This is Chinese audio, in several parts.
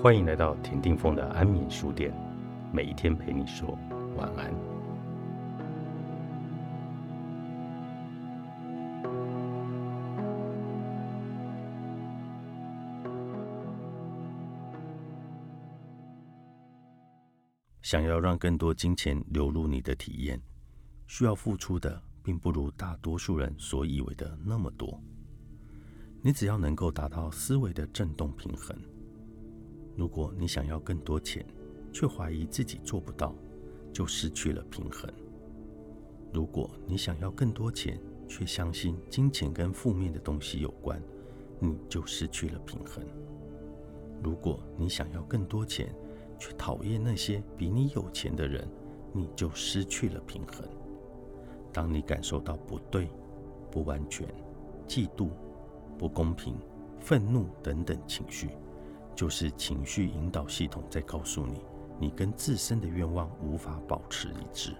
欢迎来到田定峰的安眠书店，每一天陪你说晚安。想要让更多金钱流入你的体验，需要付出的并不如大多数人所以为的那么多。你只要能够达到思维的振动平衡。如果你想要更多钱，却怀疑自己做不到，就失去了平衡；如果你想要更多钱，却相信金钱跟负面的东西有关，你就失去了平衡；如果你想要更多钱，却讨厌那些比你有钱的人，你就失去了平衡。当你感受到不对、不完全、嫉妒、不公平、愤怒等等情绪，就是情绪引导系统在告诉你，你跟自身的愿望无法保持一致。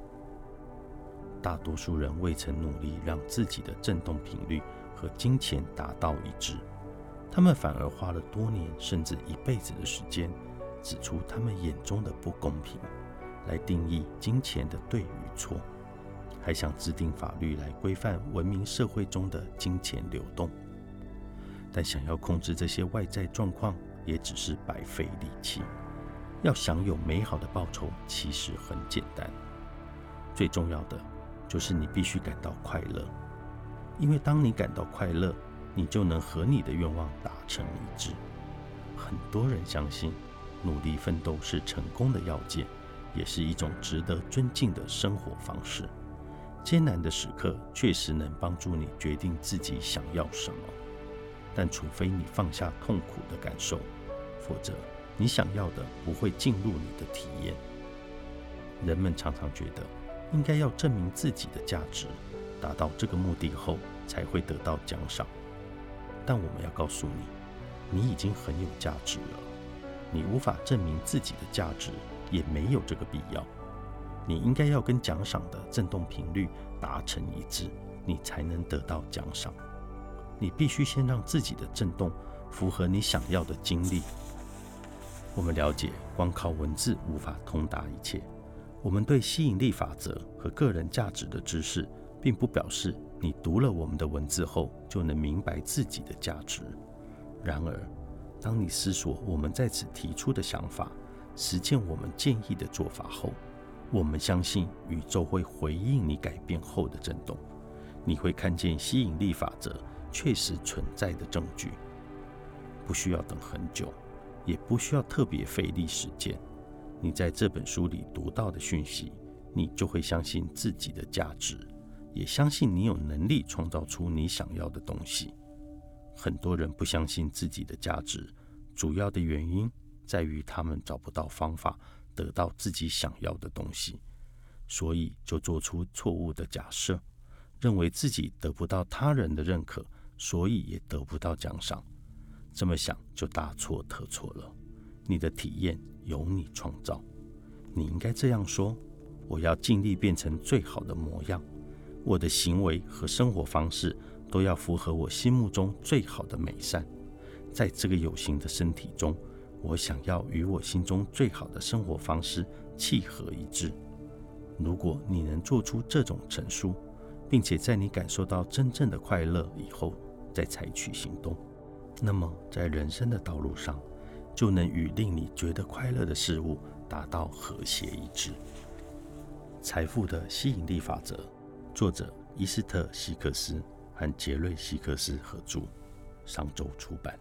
大多数人未曾努力让自己的振动频率和金钱达到一致，他们反而花了多年甚至一辈子的时间，指出他们眼中的不公平，来定义金钱的对与错，还想制定法律来规范文明社会中的金钱流动。但想要控制这些外在状况，也只是白费力气。要享有美好的报酬，其实很简单。最重要的就是你必须感到快乐，因为当你感到快乐，你就能和你的愿望达成一致。很多人相信，努力奋斗是成功的要件，也是一种值得尊敬的生活方式。艰难的时刻确实能帮助你决定自己想要什么。但除非你放下痛苦的感受，否则你想要的不会进入你的体验。人们常常觉得应该要证明自己的价值，达到这个目的后才会得到奖赏。但我们要告诉你，你已经很有价值了。你无法证明自己的价值，也没有这个必要。你应该要跟奖赏的振动频率达成一致，你才能得到奖赏。你必须先让自己的震动符合你想要的经历。我们了解，光靠文字无法通达一切。我们对吸引力法则和个人价值的知识，并不表示你读了我们的文字后就能明白自己的价值。然而，当你思索我们在此提出的想法，实践我们建议的做法后，我们相信宇宙会回应你改变后的震动。你会看见吸引力法则。确实存在的证据，不需要等很久，也不需要特别费力时间。你在这本书里读到的讯息，你就会相信自己的价值，也相信你有能力创造出你想要的东西。很多人不相信自己的价值，主要的原因在于他们找不到方法得到自己想要的东西，所以就做出错误的假设，认为自己得不到他人的认可。所以也得不到奖赏，这么想就大错特错了。你的体验由你创造，你应该这样说：我要尽力变成最好的模样，我的行为和生活方式都要符合我心目中最好的美善。在这个有形的身体中，我想要与我心中最好的生活方式契合一致。如果你能做出这种陈述，并且在你感受到真正的快乐以后，在采取行动，那么在人生的道路上，就能与令你觉得快乐的事物达到和谐一致。《财富的吸引力法则》，作者伊斯特·希克斯和杰瑞·希克斯合著，上周出版。